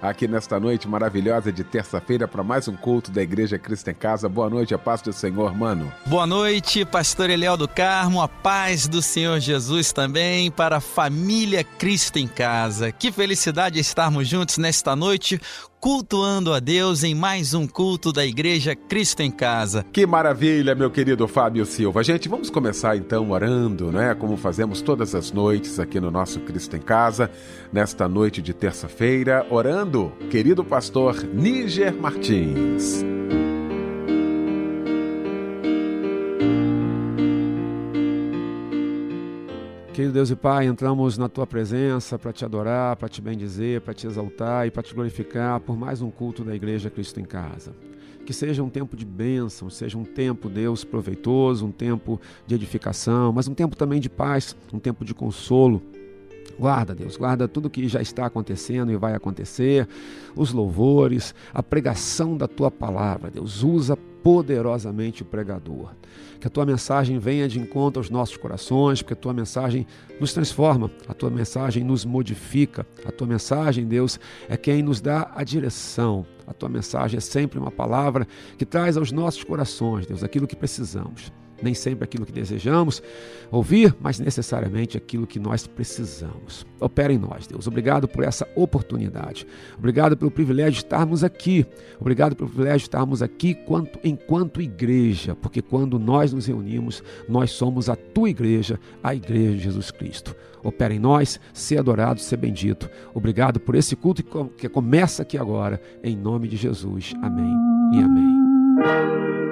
aqui nesta noite maravilhosa de terça-feira para mais um culto da Igreja Cristo em Casa. Boa noite, a paz do Senhor, mano. Boa noite, pastor Eliel do Carmo, a paz do Senhor Jesus também para a família Cristo em Casa. Que felicidade estarmos juntos nesta noite cultuando a Deus em mais um culto da Igreja Cristo em Casa. Que maravilha, meu querido Fábio Silva. Gente, vamos começar então orando, né? Como fazemos todas as noites aqui no nosso Cristo em Casa, nesta noite de terça-feira, orando, querido pastor Níger Martins. Querido Deus e Pai, entramos na tua presença para te adorar, para te bendizer, para te exaltar e para te glorificar por mais um culto da Igreja Cristo em Casa. Que seja um tempo de bênção, seja um tempo, Deus, proveitoso, um tempo de edificação, mas um tempo também de paz, um tempo de consolo. Guarda, Deus, guarda tudo que já está acontecendo e vai acontecer, os louvores, a pregação da tua palavra, Deus. Usa poderosamente o pregador. Que a tua mensagem venha de encontro aos nossos corações, porque a tua mensagem nos transforma, a tua mensagem nos modifica. A tua mensagem, Deus, é quem nos dá a direção. A tua mensagem é sempre uma palavra que traz aos nossos corações, Deus, aquilo que precisamos nem sempre aquilo que desejamos ouvir, mas necessariamente aquilo que nós precisamos. Opera em nós, Deus. Obrigado por essa oportunidade. Obrigado pelo privilégio de estarmos aqui. Obrigado pelo privilégio de estarmos aqui enquanto, enquanto igreja, porque quando nós nos reunimos, nós somos a tua igreja, a igreja de Jesus Cristo. Opera em nós, ser adorado, ser bendito. Obrigado por esse culto que começa aqui agora, em nome de Jesus. Amém e amém.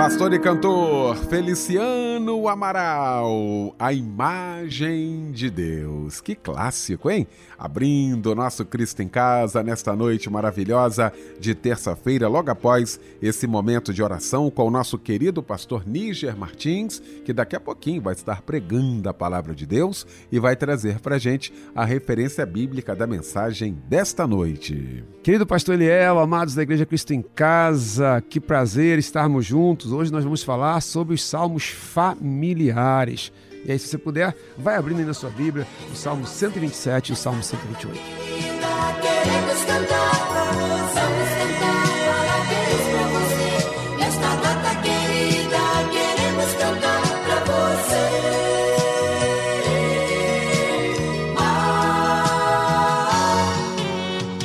Pastor e cantor Feliciano Amaral, a imagem de Deus. Que clássico, hein? Abrindo nosso Cristo em Casa nesta noite maravilhosa de terça-feira, logo após esse momento de oração com o nosso querido pastor Níger Martins, que daqui a pouquinho vai estar pregando a palavra de Deus e vai trazer para gente a referência bíblica da mensagem desta noite. Querido pastor Eliel, amados da Igreja Cristo em Casa, que prazer estarmos juntos. Hoje nós vamos falar sobre os salmos familiares. E aí, se você puder, vai abrindo aí na sua Bíblia o Salmo 127 e o Salmo 128. Queremos cantar, vamos cantar.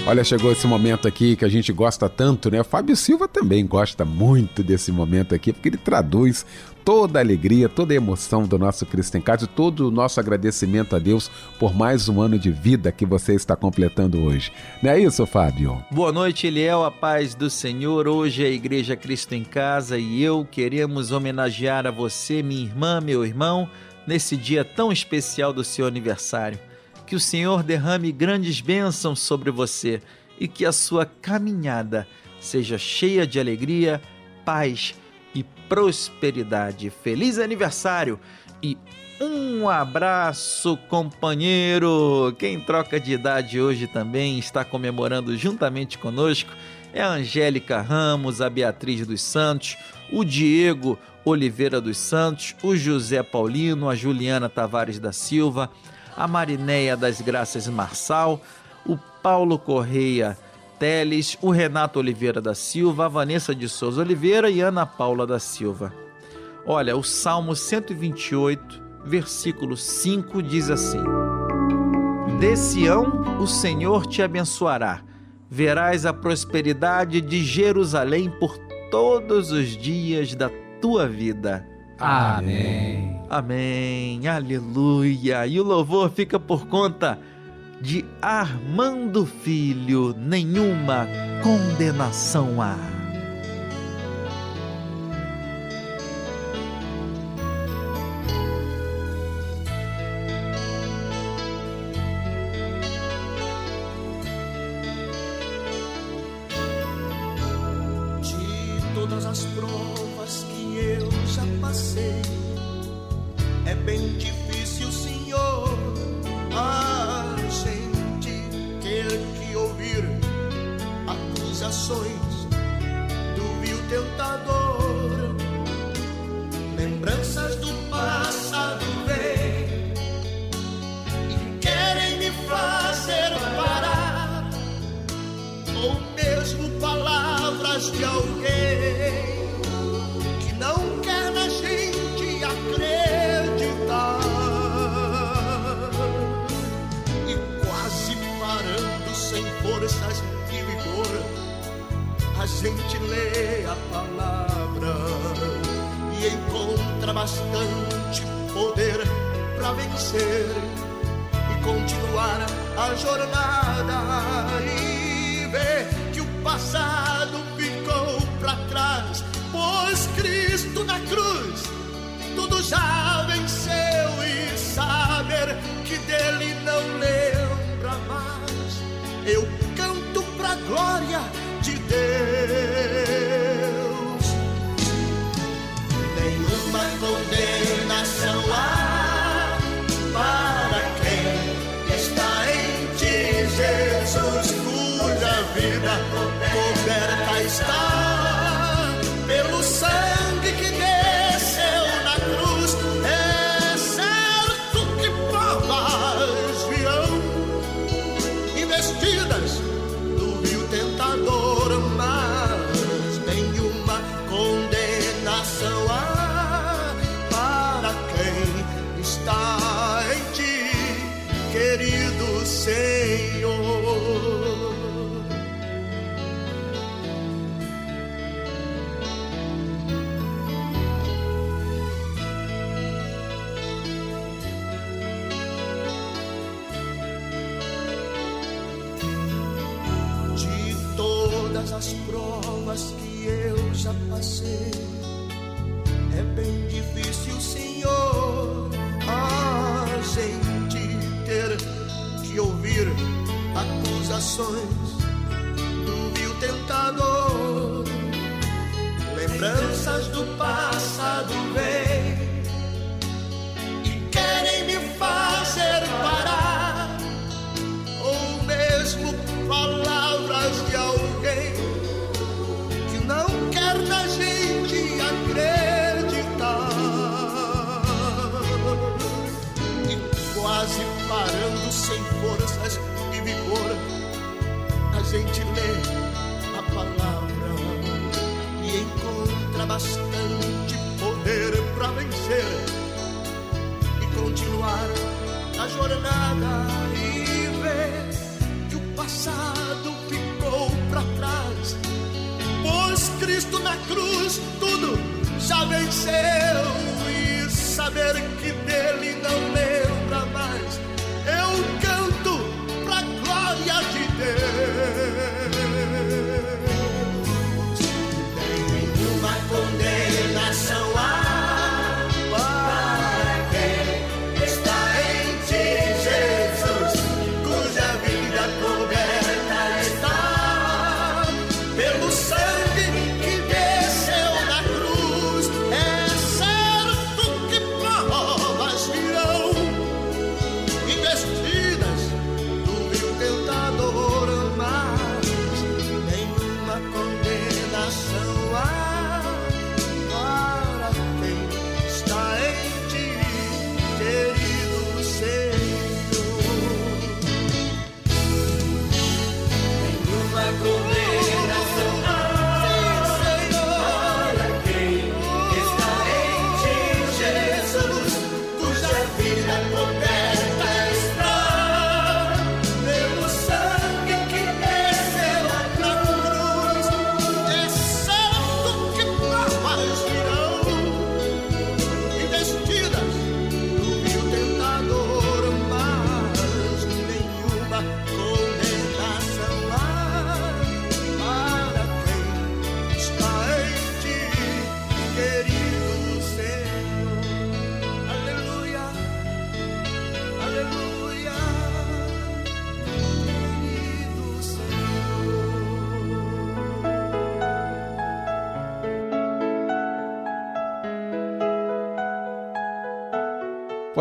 Olha, chegou esse momento aqui que a gente gosta tanto, né? O Fábio Silva também gosta muito desse momento aqui, porque ele traduz toda a alegria, toda a emoção do nosso Cristo em Casa, todo o nosso agradecimento a Deus por mais um ano de vida que você está completando hoje. Não é isso, Fábio? Boa noite, Eliel, a paz do Senhor. Hoje é a Igreja Cristo em Casa e eu queremos homenagear a você, minha irmã, meu irmão, nesse dia tão especial do seu aniversário que o Senhor derrame grandes bênçãos sobre você e que a sua caminhada seja cheia de alegria, paz e prosperidade. Feliz aniversário e um abraço, companheiro! Quem troca de idade hoje também está comemorando juntamente conosco é a Angélica Ramos, a Beatriz dos Santos, o Diego Oliveira dos Santos, o José Paulino, a Juliana Tavares da Silva, a Marinéia das Graças Marçal, o Paulo Correia Teles, o Renato Oliveira da Silva, a Vanessa de Souza Oliveira e Ana Paula da Silva. Olha, o Salmo 128, versículo 5 diz assim: De Sião o Senhor te abençoará, verás a prosperidade de Jerusalém por todos os dias da tua vida. Amém. Amém. Aleluia. E o louvor fica por conta de Armando Filho. Nenhuma condenação há. lê a palavra e encontra bastante poder para vencer e continuar a jornada e ver que o passado ficou para trás, pois Cristo na cruz tudo já venceu e saber que dele não lembra mais. Eu canto pra glória as provas que eu já passei. É bem difícil, Senhor, a gente ter que ouvir acusações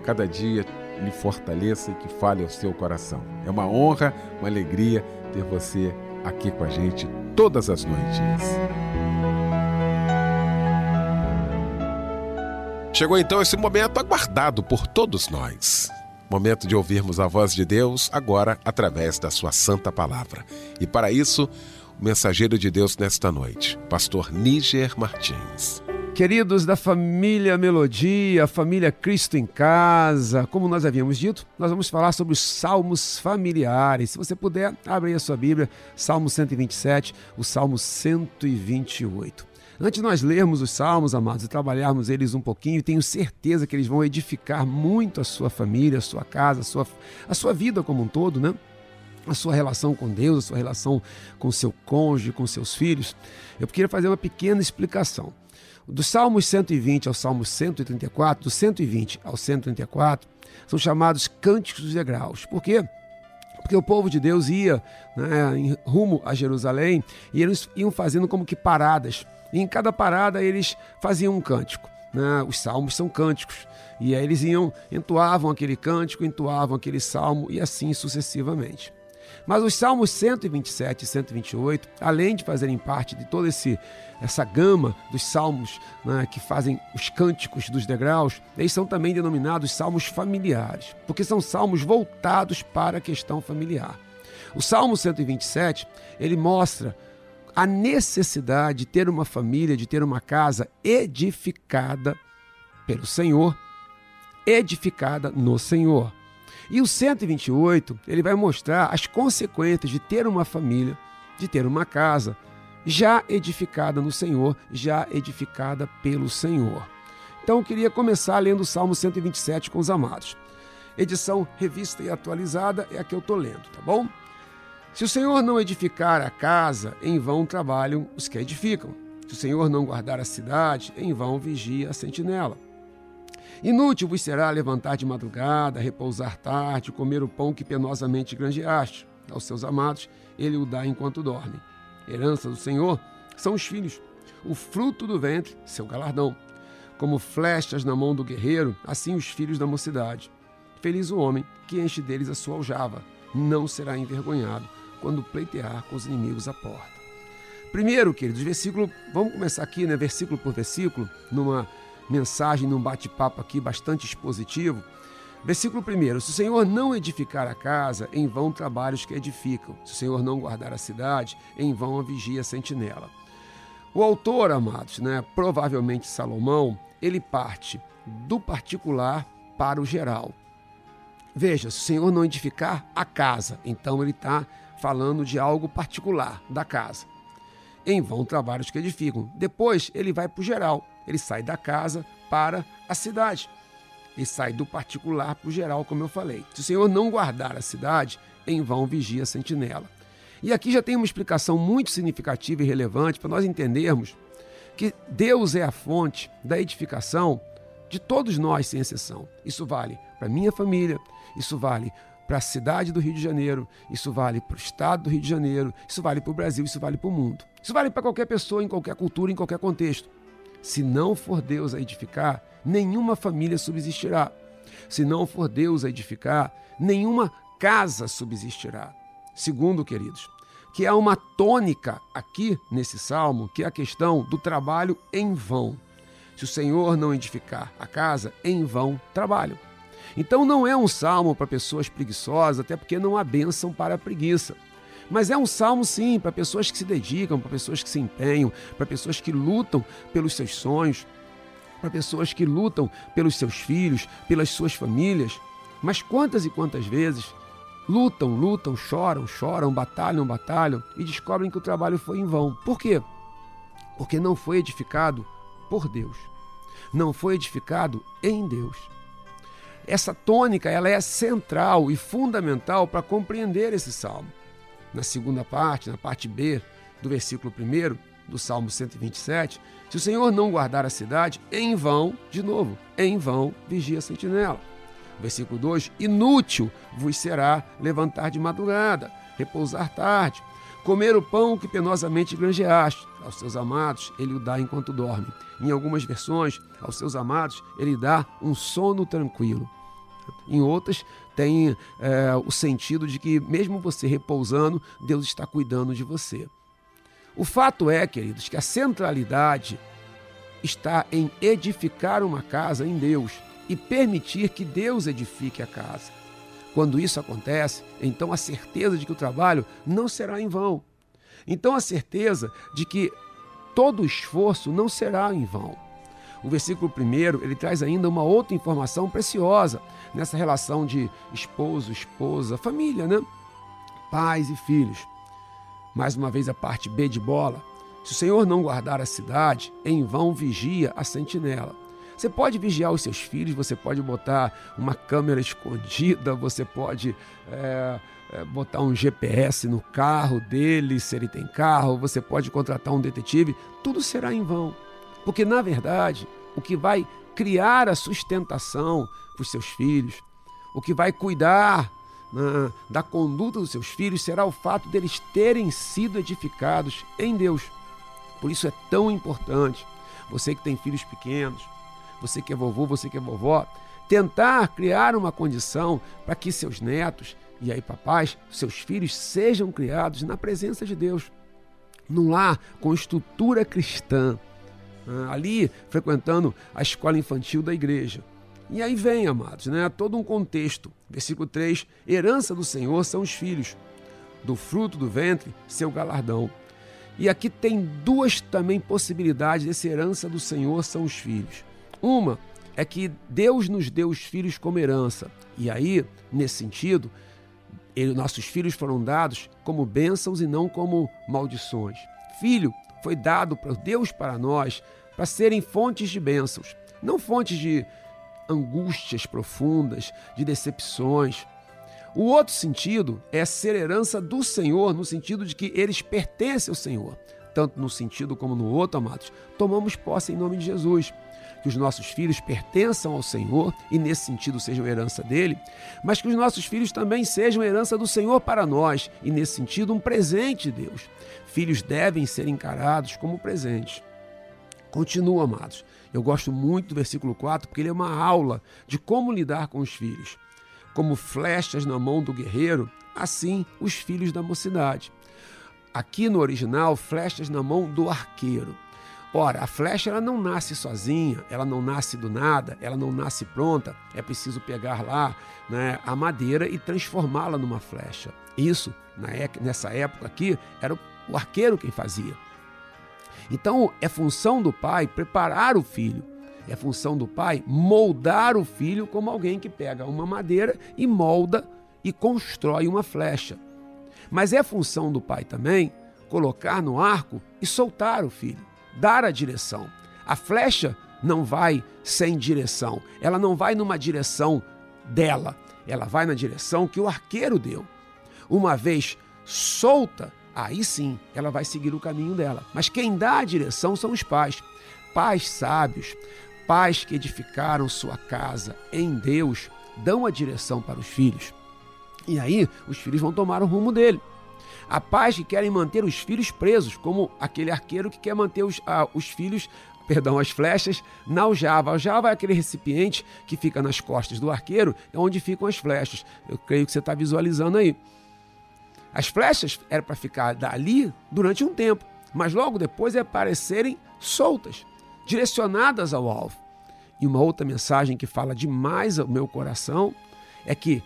cada dia, lhe fortaleça e que fale ao seu coração. É uma honra, uma alegria ter você aqui com a gente todas as noites. Chegou então esse momento aguardado por todos nós. Momento de ouvirmos a voz de Deus agora através da sua santa palavra. E para isso, o mensageiro de Deus nesta noite, pastor Níger Martins. Queridos da família Melodia, família Cristo em Casa, como nós havíamos dito, nós vamos falar sobre os salmos familiares. Se você puder, abre aí a sua Bíblia, Salmo 127, o Salmo 128. Antes de nós lermos os salmos, amados, e trabalharmos eles um pouquinho, tenho certeza que eles vão edificar muito a sua família, a sua casa, a sua, a sua vida como um todo, né? A sua relação com Deus, a sua relação com seu cônjuge, com seus filhos. Eu queria fazer uma pequena explicação. Dos Salmos 120 ao Salmo 134, do 120 ao 134, são chamados cânticos dos degraus. Por quê? Porque o povo de Deus ia né, rumo a Jerusalém e eles iam fazendo como que paradas. E em cada parada eles faziam um cântico. Né? Os salmos são cânticos. E aí eles iam, entoavam aquele cântico, entoavam aquele salmo e assim sucessivamente. Mas os Salmos 127 e 128, além de fazerem parte de toda esse, essa gama dos salmos né, que fazem os cânticos dos degraus, eles são também denominados salmos familiares, porque são salmos voltados para a questão familiar. O Salmo 127, ele mostra a necessidade de ter uma família, de ter uma casa edificada pelo Senhor, edificada no Senhor. E o 128, ele vai mostrar as consequências de ter uma família, de ter uma casa já edificada no Senhor, já edificada pelo Senhor. Então eu queria começar lendo o Salmo 127 com os amados. Edição revista e atualizada é a que eu estou lendo, tá bom? Se o Senhor não edificar a casa, em vão trabalham os que a edificam. Se o Senhor não guardar a cidade, em vão vigia a sentinela. Inútil vos será levantar de madrugada, repousar tarde, comer o pão que penosamente granjeaste. Aos seus amados, ele o dá enquanto dormem. Herança do Senhor são os filhos, o fruto do ventre, seu galardão. Como flechas na mão do guerreiro, assim os filhos da mocidade. Feliz o homem que enche deles a sua aljava, não será envergonhado quando pleitear com os inimigos à porta. Primeiro, queridos, versículo, vamos começar aqui, né, versículo por versículo, numa mensagem, num bate-papo aqui bastante expositivo. Versículo 1: Se o Senhor não edificar a casa, em vão trabalhos que edificam. Se o Senhor não guardar a cidade, em vão a vigia a sentinela. O autor, amados, né, provavelmente Salomão, ele parte do particular para o geral. Veja, se o Senhor não edificar a casa, então ele está falando de algo particular da casa. Em vão trabalhos que edificam. Depois ele vai para o geral. Ele sai da casa para a cidade. Ele sai do particular para o geral, como eu falei. Se o Senhor não guardar a cidade, em vão vigia a sentinela. E aqui já tem uma explicação muito significativa e relevante para nós entendermos que Deus é a fonte da edificação de todos nós, sem exceção. Isso vale para minha família, isso vale para a cidade do Rio de Janeiro, isso vale para o estado do Rio de Janeiro, isso vale para o Brasil, isso vale para o mundo. Isso vale para qualquer pessoa, em qualquer cultura, em qualquer contexto. Se não for Deus a edificar, nenhuma família subsistirá. Se não for Deus a edificar, nenhuma casa subsistirá. Segundo, queridos, que há uma tônica aqui nesse salmo, que é a questão do trabalho em vão. Se o Senhor não edificar a casa, em vão trabalho. Então não é um salmo para pessoas preguiçosas, até porque não há bênção para a preguiça. Mas é um salmo, sim, para pessoas que se dedicam, para pessoas que se empenham, para pessoas que lutam pelos seus sonhos, para pessoas que lutam pelos seus filhos, pelas suas famílias. Mas quantas e quantas vezes lutam, lutam, choram, choram, batalham, batalham e descobrem que o trabalho foi em vão. Por quê? Porque não foi edificado por Deus. Não foi edificado em Deus. Essa tônica ela é central e fundamental para compreender esse salmo na segunda parte, na parte B do versículo 1 do Salmo 127, se o Senhor não guardar a cidade, em vão, de novo, em vão vigia a sentinela. Versículo 2: Inútil vos será levantar de madrugada, repousar tarde, comer o pão que penosamente granjeaste. Aos seus amados, ele o dá enquanto dorme. Em algumas versões, aos seus amados, ele dá um sono tranquilo. Em outras, tem é, o sentido de que, mesmo você repousando, Deus está cuidando de você. O fato é, queridos, que a centralidade está em edificar uma casa em Deus e permitir que Deus edifique a casa. Quando isso acontece, então a certeza de que o trabalho não será em vão. Então a certeza de que todo esforço não será em vão. O versículo primeiro, ele traz ainda uma outra informação preciosa nessa relação de esposo, esposa, família, né? Pais e filhos. Mais uma vez a parte B de bola. Se o Senhor não guardar a cidade, em vão vigia a sentinela. Você pode vigiar os seus filhos, você pode botar uma câmera escondida, você pode é, é, botar um GPS no carro dele, se ele tem carro, você pode contratar um detetive, tudo será em vão. Porque, na verdade, o que vai criar a sustentação para os seus filhos, o que vai cuidar né, da conduta dos seus filhos será o fato deles terem sido edificados em Deus. Por isso é tão importante, você que tem filhos pequenos, você que é vovô, você que é vovó, tentar criar uma condição para que seus netos e aí papais, seus filhos sejam criados na presença de Deus, num lar com estrutura cristã, ali frequentando a escola infantil da igreja. E aí vem, amados, né, todo um contexto. Versículo 3: Herança do Senhor são os filhos, do fruto do ventre, seu galardão. E aqui tem duas também possibilidades dessa herança do Senhor são os filhos. Uma é que Deus nos deu os filhos como herança. E aí, nesse sentido, ele, nossos filhos foram dados como bênçãos e não como maldições. Filho foi dado por Deus para nós para serem fontes de bênçãos, não fontes de angústias profundas, de decepções. O outro sentido é ser herança do Senhor, no sentido de que eles pertencem ao Senhor. Tanto no sentido como no outro, amados, tomamos posse em nome de Jesus que os nossos filhos pertençam ao Senhor e, nesse sentido, sejam herança dele, mas que os nossos filhos também sejam herança do Senhor para nós e, nesse sentido, um presente de Deus. Filhos devem ser encarados como presentes. Continua, amados. Eu gosto muito do versículo 4 porque ele é uma aula de como lidar com os filhos. Como flechas na mão do guerreiro, assim os filhos da mocidade. Aqui no original, flechas na mão do arqueiro. Ora, a flecha ela não nasce sozinha, ela não nasce do nada, ela não nasce pronta. É preciso pegar lá né, a madeira e transformá-la numa flecha. Isso, nessa época aqui, era o arqueiro quem fazia. Então, é função do pai preparar o filho. É função do pai moldar o filho como alguém que pega uma madeira e molda e constrói uma flecha. Mas é função do pai também colocar no arco e soltar o filho dar a direção. A flecha não vai sem direção, ela não vai numa direção dela, ela vai na direção que o arqueiro deu. Uma vez solta, aí sim ela vai seguir o caminho dela. Mas quem dá a direção são os pais. Pais sábios, pais que edificaram sua casa em Deus, dão a direção para os filhos. E aí os filhos vão tomar o rumo dele. Há pais que querem manter os filhos presos, como aquele arqueiro que quer manter os, ah, os filhos, perdão, as flechas na aljava. A aljava é aquele recipiente que fica nas costas do arqueiro, é onde ficam as flechas. Eu creio que você está visualizando aí. As flechas eram para ficar dali durante um tempo, mas logo depois é para serem soltas, direcionadas ao alvo. E uma outra mensagem que fala demais ao meu coração é que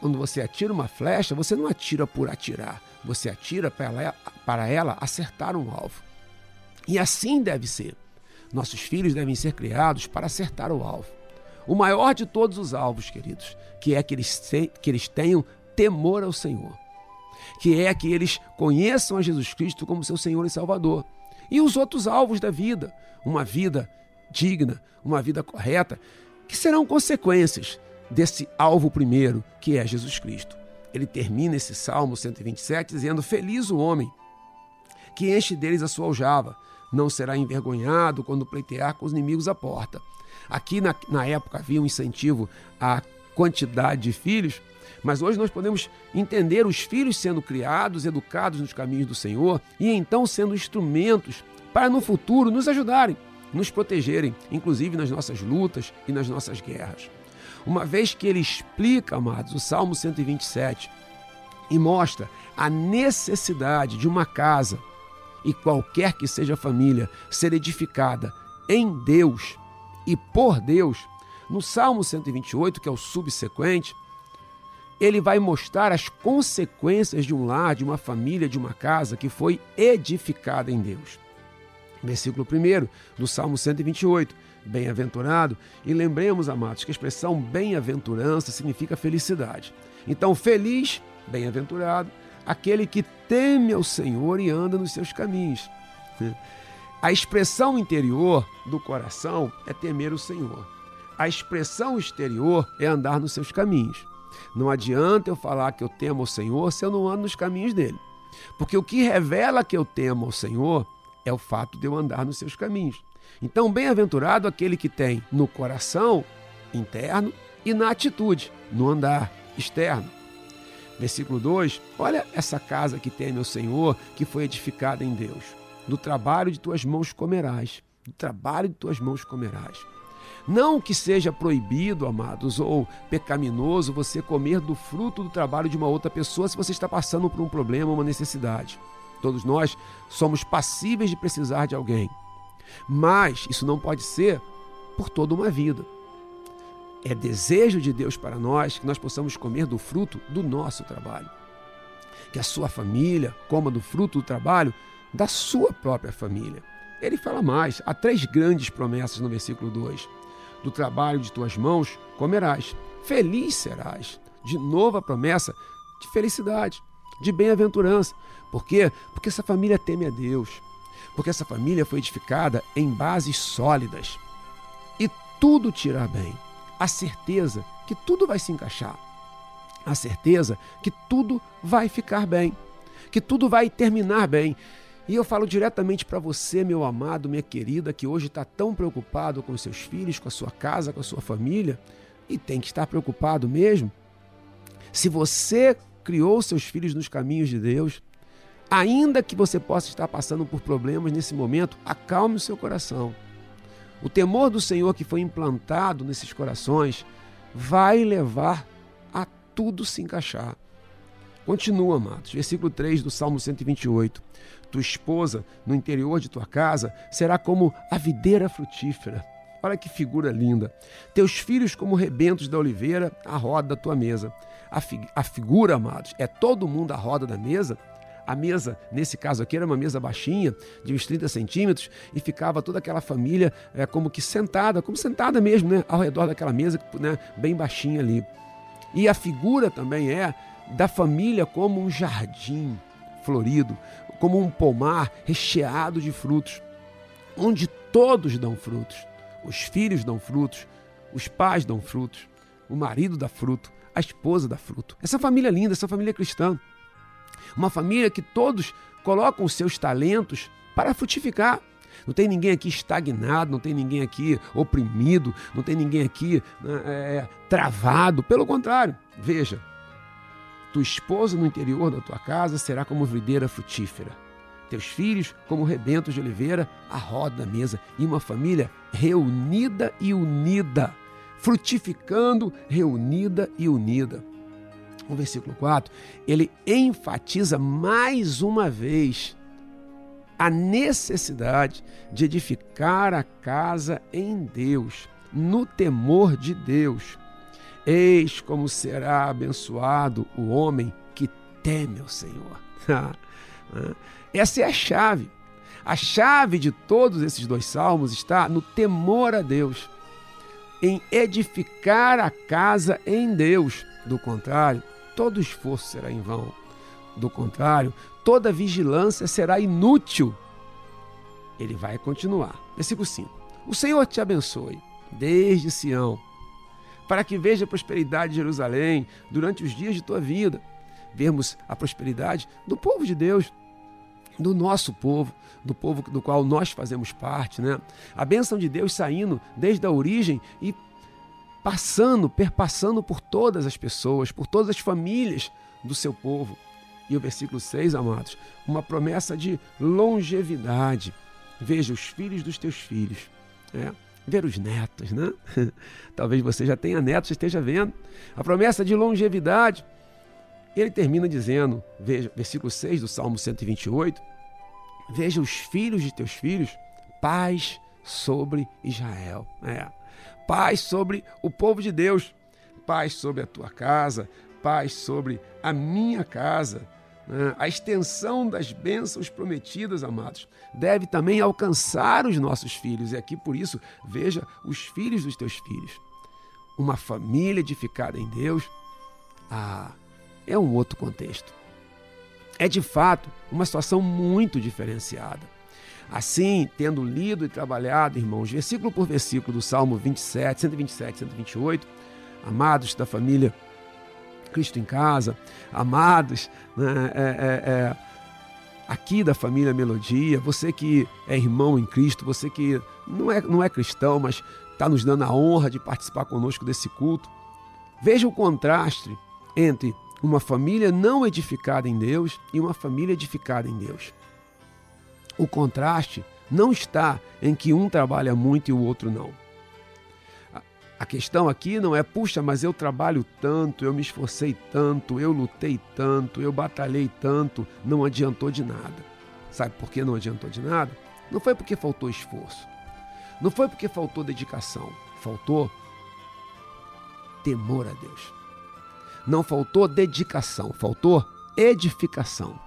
quando você atira uma flecha, você não atira por atirar. Você atira para ela, para ela acertar um alvo. E assim deve ser. Nossos filhos devem ser criados para acertar o alvo. O maior de todos os alvos, queridos, que é que eles, que eles tenham temor ao Senhor, que é que eles conheçam a Jesus Cristo como seu Senhor e Salvador. E os outros alvos da vida, uma vida digna, uma vida correta, que serão consequências desse alvo primeiro, que é Jesus Cristo ele termina esse Salmo 127 dizendo: Feliz o homem que enche deles a sua aljava, não será envergonhado quando pleitear com os inimigos à porta. Aqui na, na época havia um incentivo à quantidade de filhos, mas hoje nós podemos entender os filhos sendo criados, educados nos caminhos do Senhor e então sendo instrumentos para no futuro nos ajudarem, nos protegerem, inclusive nas nossas lutas e nas nossas guerras. Uma vez que ele explica, amados, o Salmo 127 e mostra a necessidade de uma casa e qualquer que seja a família ser edificada em Deus e por Deus, no Salmo 128, que é o subsequente, ele vai mostrar as consequências de um lar, de uma família, de uma casa que foi edificada em Deus. Versículo 1 do Salmo 128. Bem-aventurado. E lembremos, amados, que a expressão bem-aventurança significa felicidade. Então, feliz, bem-aventurado, aquele que teme ao Senhor e anda nos seus caminhos. A expressão interior do coração é temer o Senhor. A expressão exterior é andar nos seus caminhos. Não adianta eu falar que eu temo ao Senhor se eu não ando nos caminhos dele. Porque o que revela que eu temo ao Senhor é o fato de eu andar nos seus caminhos. Então, bem-aventurado aquele que tem no coração interno e na atitude, no andar externo. Versículo 2: Olha essa casa que teme o Senhor, que foi edificada em Deus. Do trabalho de tuas mãos comerás. Do trabalho de tuas mãos comerás. Não que seja proibido, amados, ou pecaminoso você comer do fruto do trabalho de uma outra pessoa se você está passando por um problema, uma necessidade. Todos nós somos passíveis de precisar de alguém. Mas isso não pode ser por toda uma vida. É desejo de Deus para nós que nós possamos comer do fruto do nosso trabalho. Que a sua família coma do fruto do trabalho da sua própria família. Ele fala mais, há três grandes promessas no versículo 2. Do trabalho de tuas mãos comerás, feliz serás. De novo a promessa de felicidade, de bem-aventurança. Por quê? Porque essa família teme a Deus. Porque essa família foi edificada em bases sólidas. E tudo te irá bem. A certeza que tudo vai se encaixar. A certeza que tudo vai ficar bem. Que tudo vai terminar bem. E eu falo diretamente para você, meu amado, minha querida, que hoje está tão preocupado com seus filhos, com a sua casa, com a sua família, e tem que estar preocupado mesmo. Se você criou seus filhos nos caminhos de Deus, ainda que você possa estar passando por problemas nesse momento, acalme o seu coração. O temor do Senhor que foi implantado nesses corações vai levar a tudo se encaixar. Continua, amados. Versículo 3 do Salmo 128. Tua esposa, no interior de tua casa, será como a videira frutífera. Olha que figura linda. Teus filhos, como rebentos da oliveira, à roda da tua mesa. A, fi a figura, amados, é todo mundo à roda da mesa. A mesa, nesse caso aqui, era uma mesa baixinha, de uns 30 centímetros, e ficava toda aquela família é, como que sentada, como sentada mesmo, né, ao redor daquela mesa, né, bem baixinha ali. E a figura também é da família como um jardim florido, como um pomar recheado de frutos, onde todos dão frutos. Os filhos dão frutos, os pais dão frutos, o marido dá fruto, a esposa dá fruto. Essa família linda, essa família cristã. Uma família que todos colocam os seus talentos para frutificar. Não tem ninguém aqui estagnado, não tem ninguém aqui oprimido, não tem ninguém aqui né, é, travado. Pelo contrário, veja, tua esposa no interior da tua casa será como videira frutífera. Teus filhos como rebentos de oliveira à roda da mesa. E uma família reunida e unida. Frutificando, reunida e unida. O versículo 4, ele enfatiza mais uma vez a necessidade de edificar a casa em Deus, no temor de Deus. Eis como será abençoado o homem que teme o Senhor. Essa é a chave. A chave de todos esses dois salmos está no temor a Deus, em edificar a casa em Deus. Do contrário, todo esforço será em vão. Do contrário, toda vigilância será inútil. Ele vai continuar. Versículo 5. O Senhor te abençoe desde Sião para que veja a prosperidade de Jerusalém durante os dias de tua vida. Vermos a prosperidade do povo de Deus, do nosso povo, do povo do qual nós fazemos parte, né? A bênção de Deus saindo desde a origem e passando, perpassando por todas as pessoas, por todas as famílias do seu povo. E o versículo 6, amados, uma promessa de longevidade. Veja os filhos dos teus filhos. É ver os netos, né? Talvez você já tenha netos, esteja vendo. A promessa de longevidade. Ele termina dizendo, veja, versículo 6 do Salmo 128, veja os filhos de teus filhos, paz sobre Israel. É. Paz sobre o povo de Deus, paz sobre a tua casa, paz sobre a minha casa, a extensão das bênçãos prometidas, amados, deve também alcançar os nossos filhos. E aqui, por isso, veja os filhos dos teus filhos. Uma família edificada em Deus, ah, é um outro contexto. É de fato uma situação muito diferenciada. Assim, tendo lido e trabalhado, irmãos, versículo por versículo do Salmo 27, 127, 128, amados da família Cristo em casa, amados né, é, é, é, aqui da família Melodia, você que é irmão em Cristo, você que não é, não é cristão, mas está nos dando a honra de participar conosco desse culto. Veja o contraste entre uma família não edificada em Deus e uma família edificada em Deus. O contraste não está em que um trabalha muito e o outro não. A questão aqui não é, puxa, mas eu trabalho tanto, eu me esforcei tanto, eu lutei tanto, eu batalhei tanto, não adiantou de nada. Sabe por que não adiantou de nada? Não foi porque faltou esforço. Não foi porque faltou dedicação. Faltou temor a Deus. Não faltou dedicação, faltou edificação.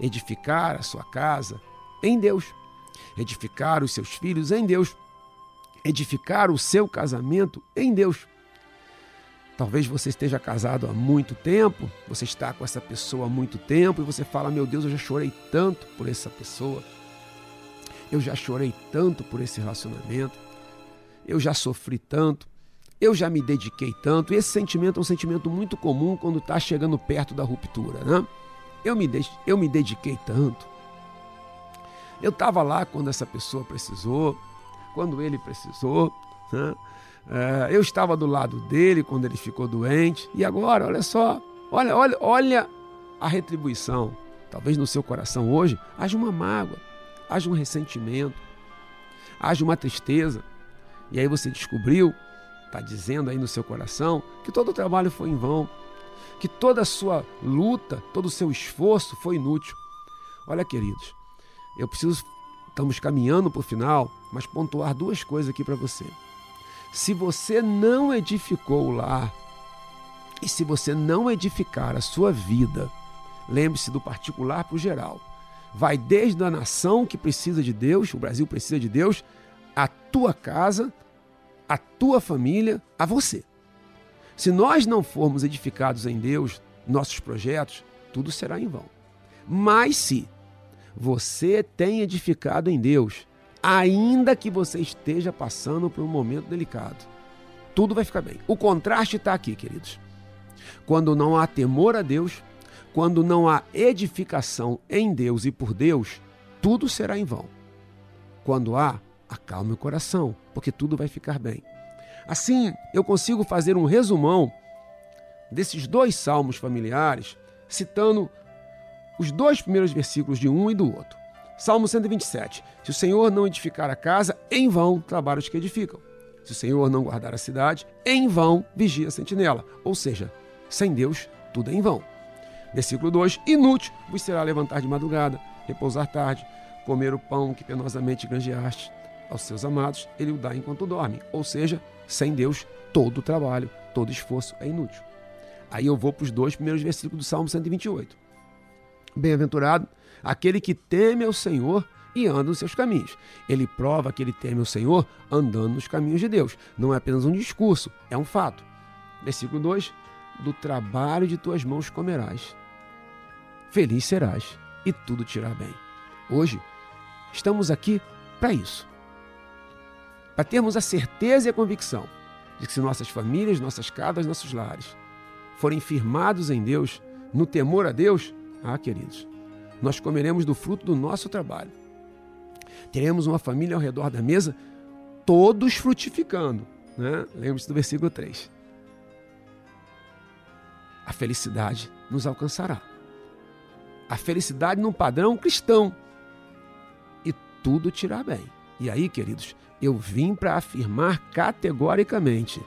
Edificar a sua casa em Deus. Edificar os seus filhos em Deus edificar o seu casamento em Deus. Talvez você esteja casado há muito tempo, você está com essa pessoa há muito tempo e você fala: Meu Deus, eu já chorei tanto por essa pessoa, eu já chorei tanto por esse relacionamento, eu já sofri tanto, eu já me dediquei tanto. E esse sentimento é um sentimento muito comum quando está chegando perto da ruptura, né? Eu me, eu me dediquei tanto, eu estava lá quando essa pessoa precisou, quando ele precisou. Né? É, eu estava do lado dele quando ele ficou doente. E agora, olha só, olha, olha, olha a retribuição. Talvez no seu coração hoje haja uma mágoa, haja um ressentimento, haja uma tristeza. E aí você descobriu, está dizendo aí no seu coração, que todo o trabalho foi em vão, que toda a sua luta, todo o seu esforço foi inútil. Olha, queridos, eu preciso Estamos caminhando para o final, mas pontuar duas coisas aqui para você. Se você não edificou o lar, e se você não edificar a sua vida, lembre-se do particular para o geral. Vai desde a nação que precisa de Deus, o Brasil precisa de Deus, a tua casa, a tua família, a você. Se nós não formos edificados em Deus, nossos projetos, tudo será em vão. Mas se você tem edificado em Deus, ainda que você esteja passando por um momento delicado. Tudo vai ficar bem. O contraste está aqui, queridos. Quando não há temor a Deus, quando não há edificação em Deus e por Deus, tudo será em vão. Quando há, acalme o coração, porque tudo vai ficar bem. Assim, eu consigo fazer um resumão desses dois salmos familiares, citando os dois primeiros versículos de um e do outro. Salmo 127. Se o Senhor não edificar a casa, em vão trabalham os que edificam. Se o Senhor não guardar a cidade, em vão vigia a sentinela. Ou seja, sem Deus, tudo é em vão. Versículo 2: Inútil vos será levantar de madrugada, repousar tarde, comer o pão que penosamente granjeaste. Aos seus amados, ele o dá enquanto dorme. Ou seja, sem Deus, todo trabalho, todo esforço é inútil. Aí eu vou para os dois primeiros versículos do Salmo 128. Bem-aventurado aquele que teme ao Senhor e anda nos seus caminhos. Ele prova que ele teme ao Senhor andando nos caminhos de Deus. Não é apenas um discurso, é um fato. Versículo 2: Do trabalho de tuas mãos comerás. Feliz serás e tudo te irá bem. Hoje, estamos aqui para isso. Para termos a certeza e a convicção de que se nossas famílias, nossas casas, nossos lares forem firmados em Deus, no temor a Deus, ah, queridos, nós comeremos do fruto do nosso trabalho. Teremos uma família ao redor da mesa, todos frutificando. Né? Lembre-se do versículo 3. A felicidade nos alcançará. A felicidade num padrão cristão. E tudo te irá bem. E aí, queridos, eu vim para afirmar categoricamente: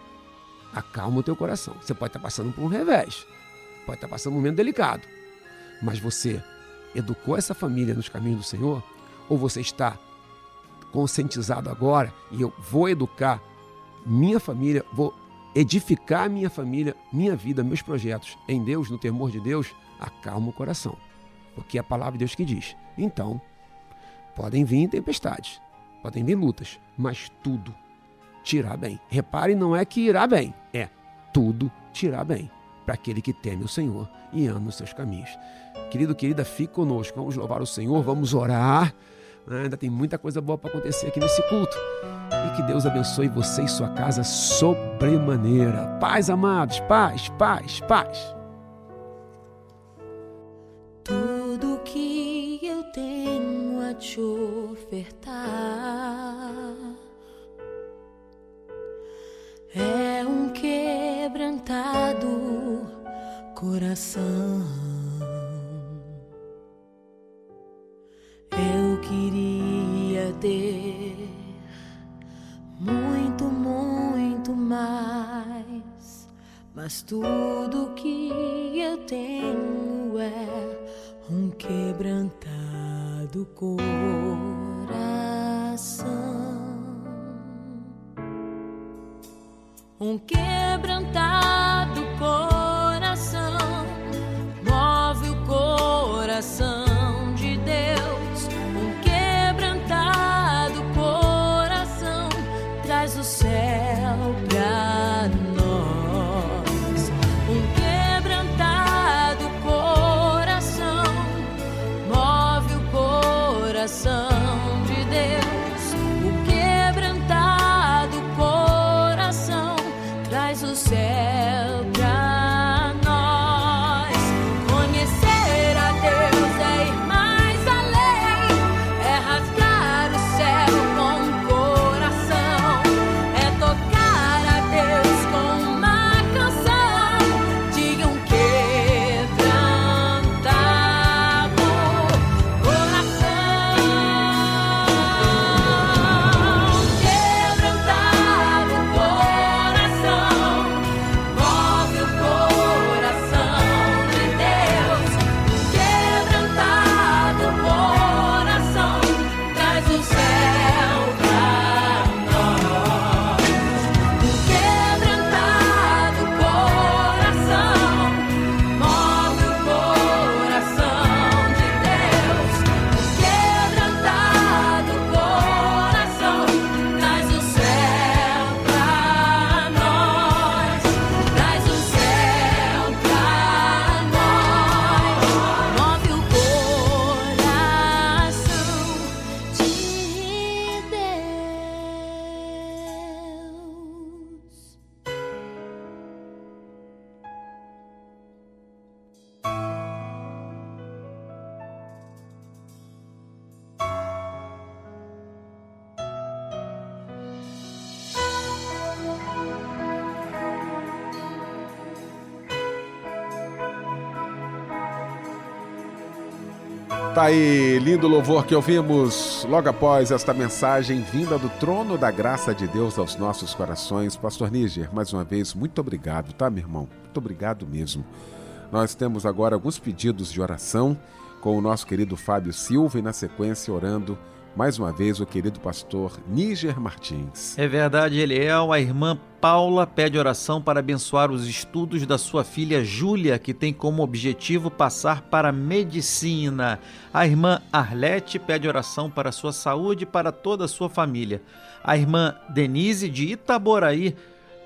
acalma o teu coração. Você pode estar passando por um revés, pode estar passando por um momento delicado mas você educou essa família nos caminhos do Senhor? Ou você está conscientizado agora e eu vou educar minha família, vou edificar minha família, minha vida, meus projetos em Deus, no temor de Deus? Acalma o coração. porque é a palavra de Deus que diz. Então, podem vir tempestades, podem vir lutas, mas tudo irá bem. Repare, não é que irá bem, é tudo irá bem para aquele que teme o Senhor e anda nos seus caminhos. Querido, querida, fique conosco. Vamos louvar o Senhor, vamos orar. Né? Ainda tem muita coisa boa para acontecer aqui nesse culto. E que Deus abençoe você e sua casa sobremaneira. Paz, amados, paz, paz, paz. Tudo que eu tenho a te ofertar coração. Eu queria ter muito, muito mais, mas tudo Tá aí, lindo louvor que ouvimos logo após esta mensagem vinda do trono da graça de Deus aos nossos corações. Pastor Níger, mais uma vez, muito obrigado, tá, meu irmão? Muito obrigado mesmo. Nós temos agora alguns pedidos de oração com o nosso querido Fábio Silva e, na sequência, orando mais uma vez o querido pastor Níger Martins. É verdade, Eliel. A irmã Paula pede oração para abençoar os estudos da sua filha Júlia, que tem como objetivo passar para medicina. A irmã Arlete pede oração para sua saúde e para toda a sua família. A irmã Denise de Itaboraí,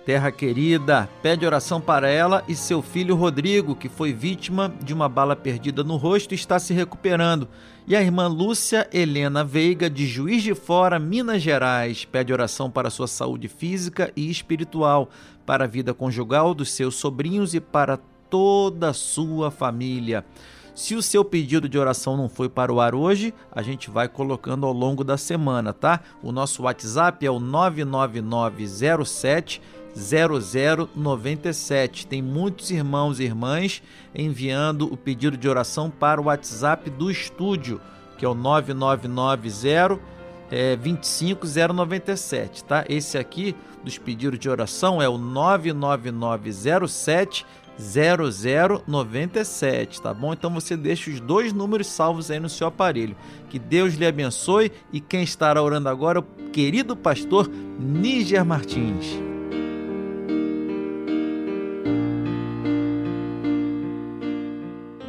terra querida, pede oração para ela e seu filho Rodrigo, que foi vítima de uma bala perdida no rosto e está se recuperando. E a irmã Lúcia Helena Veiga, de Juiz de Fora, Minas Gerais, pede oração para sua saúde física e espiritual, para a vida conjugal dos seus sobrinhos e para toda a sua família. Se o seu pedido de oração não foi para o ar hoje, a gente vai colocando ao longo da semana, tá? O nosso WhatsApp é o 99907 0097. Tem muitos irmãos e irmãs enviando o pedido de oração para o WhatsApp do estúdio, que é o 9990 é, 25097, tá? Esse aqui dos pedidos de oração é o 99907 0097, tá bom? Então você deixa os dois números salvos aí no seu aparelho. Que Deus lhe abençoe e quem estará orando agora é o querido pastor Níger Martins.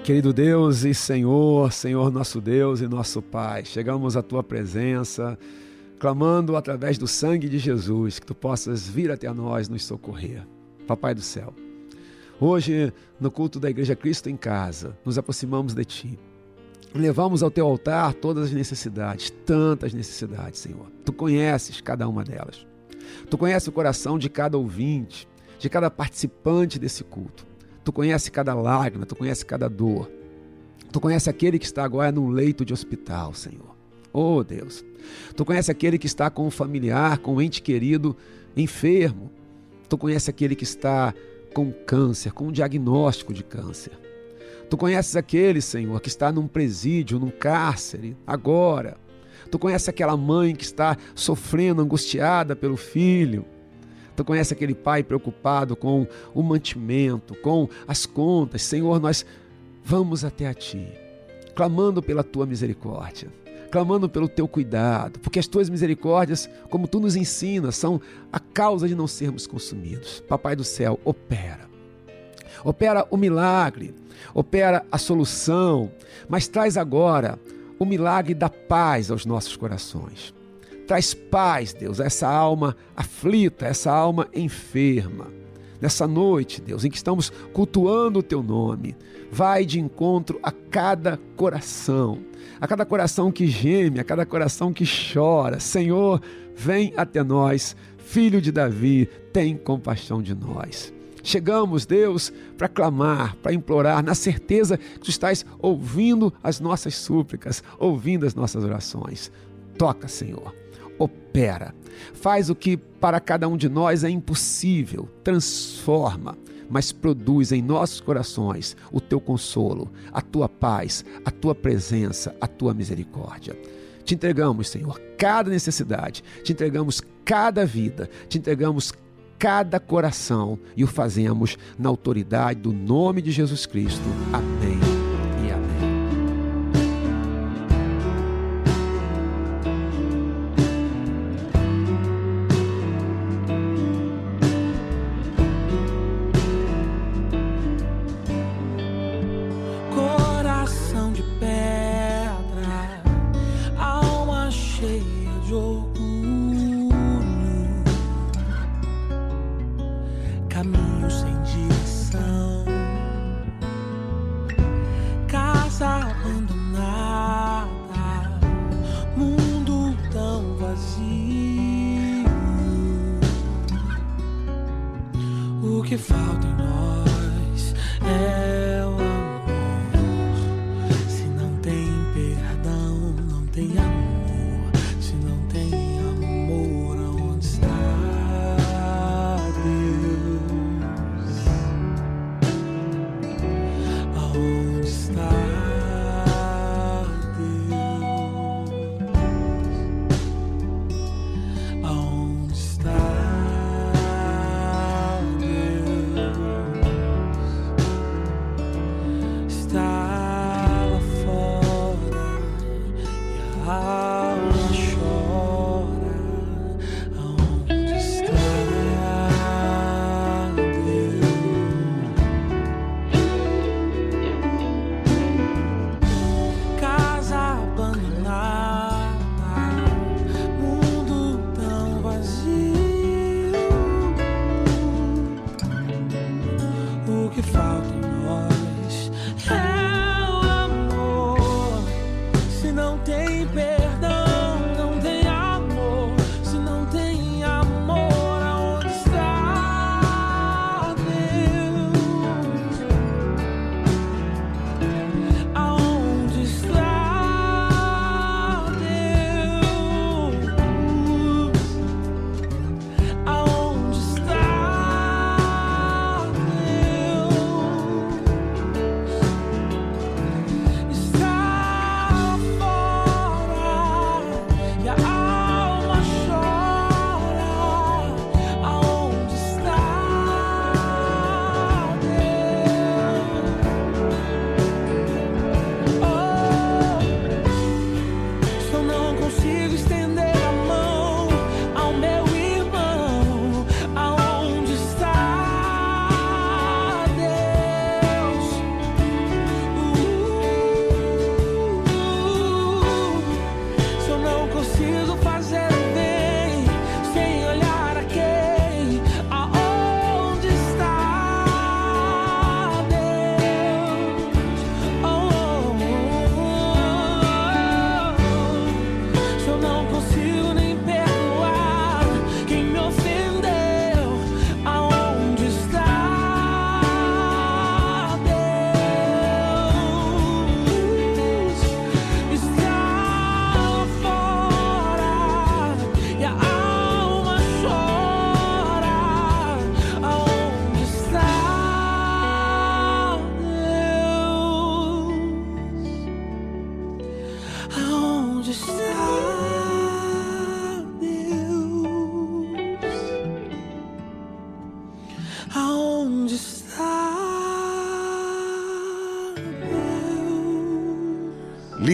Querido Deus e Senhor, Senhor nosso Deus e nosso Pai, chegamos à tua presença, clamando através do sangue de Jesus que tu possas vir até nós nos socorrer. Papai do céu, hoje no culto da Igreja Cristo em Casa, nos aproximamos de ti. Levamos ao teu altar todas as necessidades, tantas necessidades, Senhor. Tu conheces cada uma delas. Tu conheces o coração de cada ouvinte, de cada participante desse culto. Tu conheces cada lágrima, tu conheces cada dor. Tu conheces aquele que está agora num leito de hospital, Senhor. Oh, Deus. Tu conheces aquele que está com um familiar, com um ente querido enfermo. Tu conheces aquele que está com câncer, com um diagnóstico de câncer. Tu conheces aquele, Senhor, que está num presídio, num cárcere, agora. Tu conheces aquela mãe que está sofrendo, angustiada pelo filho. Tu conheces aquele pai preocupado com o mantimento, com as contas. Senhor, nós vamos até a Ti, clamando pela Tua misericórdia, clamando pelo Teu cuidado, porque as Tuas misericórdias, como Tu nos ensinas, são a causa de não sermos consumidos. Papai do céu, opera. Opera o milagre, opera a solução, mas traz agora o milagre da paz aos nossos corações. Traz paz, Deus, a essa alma aflita, essa alma enferma. Nessa noite, Deus, em que estamos cultuando o teu nome, vai de encontro a cada coração, a cada coração que geme, a cada coração que chora. Senhor, vem até nós, filho de Davi, tem compaixão de nós. Chegamos, Deus, para clamar, para implorar, na certeza que tu estás ouvindo as nossas súplicas, ouvindo as nossas orações. Toca, Senhor opera. Faz o que para cada um de nós é impossível, transforma, mas produz em nossos corações o teu consolo, a tua paz, a tua presença, a tua misericórdia. Te entregamos, Senhor, cada necessidade, te entregamos cada vida, te entregamos cada coração e o fazemos na autoridade do nome de Jesus Cristo. Amém.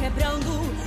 Quebrando.